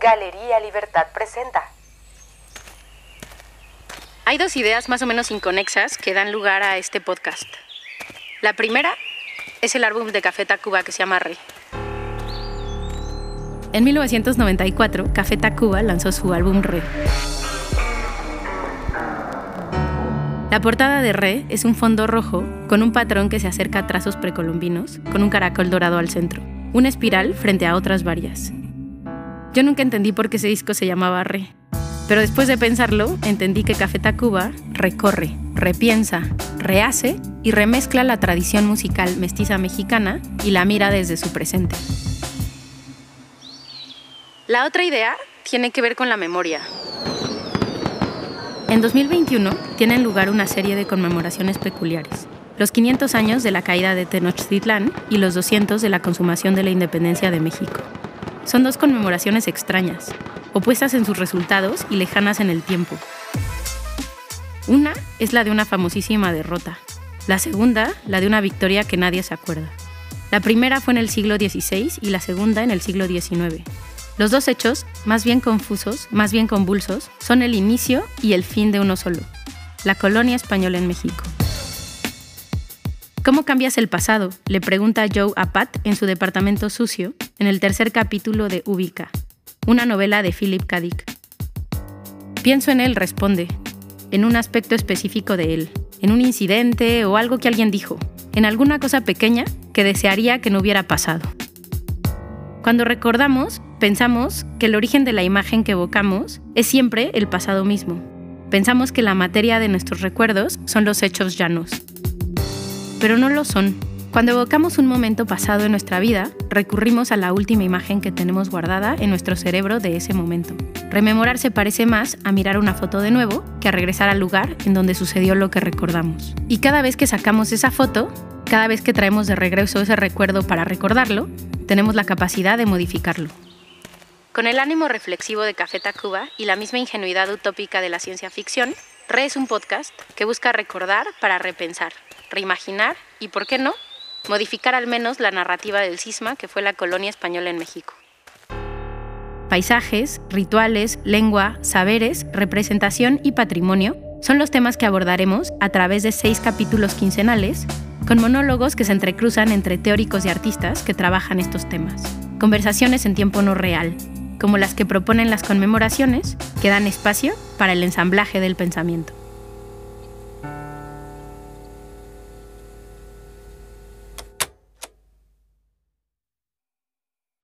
Galería Libertad presenta. Hay dos ideas más o menos inconexas que dan lugar a este podcast. La primera es el álbum de Café Tacuba que se llama Re. En 1994, Café Tacuba lanzó su álbum Re. La portada de Re es un fondo rojo con un patrón que se acerca a trazos precolombinos, con un caracol dorado al centro, una espiral frente a otras varias. Yo nunca entendí por qué ese disco se llamaba Re, pero después de pensarlo, entendí que Café Tacuba recorre, repiensa, rehace y remezcla la tradición musical mestiza mexicana y la mira desde su presente. La otra idea tiene que ver con la memoria. En 2021 tienen lugar una serie de conmemoraciones peculiares. Los 500 años de la caída de Tenochtitlán y los 200 de la consumación de la independencia de México. Son dos conmemoraciones extrañas, opuestas en sus resultados y lejanas en el tiempo. Una es la de una famosísima derrota, la segunda la de una victoria que nadie se acuerda. La primera fue en el siglo XVI y la segunda en el siglo XIX. Los dos hechos, más bien confusos, más bien convulsos, son el inicio y el fin de uno solo, la colonia española en México. ¿Cómo cambias el pasado? Le pregunta Joe a Pat en su departamento sucio, en el tercer capítulo de Ubica, una novela de Philip K. Dick. Pienso en él, responde, en un aspecto específico de él, en un incidente o algo que alguien dijo, en alguna cosa pequeña que desearía que no hubiera pasado. Cuando recordamos, pensamos que el origen de la imagen que evocamos es siempre el pasado mismo. Pensamos que la materia de nuestros recuerdos son los hechos llanos. Pero no lo son. Cuando evocamos un momento pasado en nuestra vida, recurrimos a la última imagen que tenemos guardada en nuestro cerebro de ese momento. Rememorar se parece más a mirar una foto de nuevo que a regresar al lugar en donde sucedió lo que recordamos. Y cada vez que sacamos esa foto, cada vez que traemos de regreso ese recuerdo para recordarlo, tenemos la capacidad de modificarlo. Con el ánimo reflexivo de Café Tacuba y la misma ingenuidad utópica de la ciencia ficción, Re es un podcast que busca recordar para repensar, reimaginar y, por qué no, modificar al menos la narrativa del cisma que fue la colonia española en México. Paisajes, rituales, lengua, saberes, representación y patrimonio son los temas que abordaremos a través de seis capítulos quincenales con monólogos que se entrecruzan entre teóricos y artistas que trabajan estos temas. Conversaciones en tiempo no real, como las que proponen las conmemoraciones, que dan espacio para el ensamblaje del pensamiento.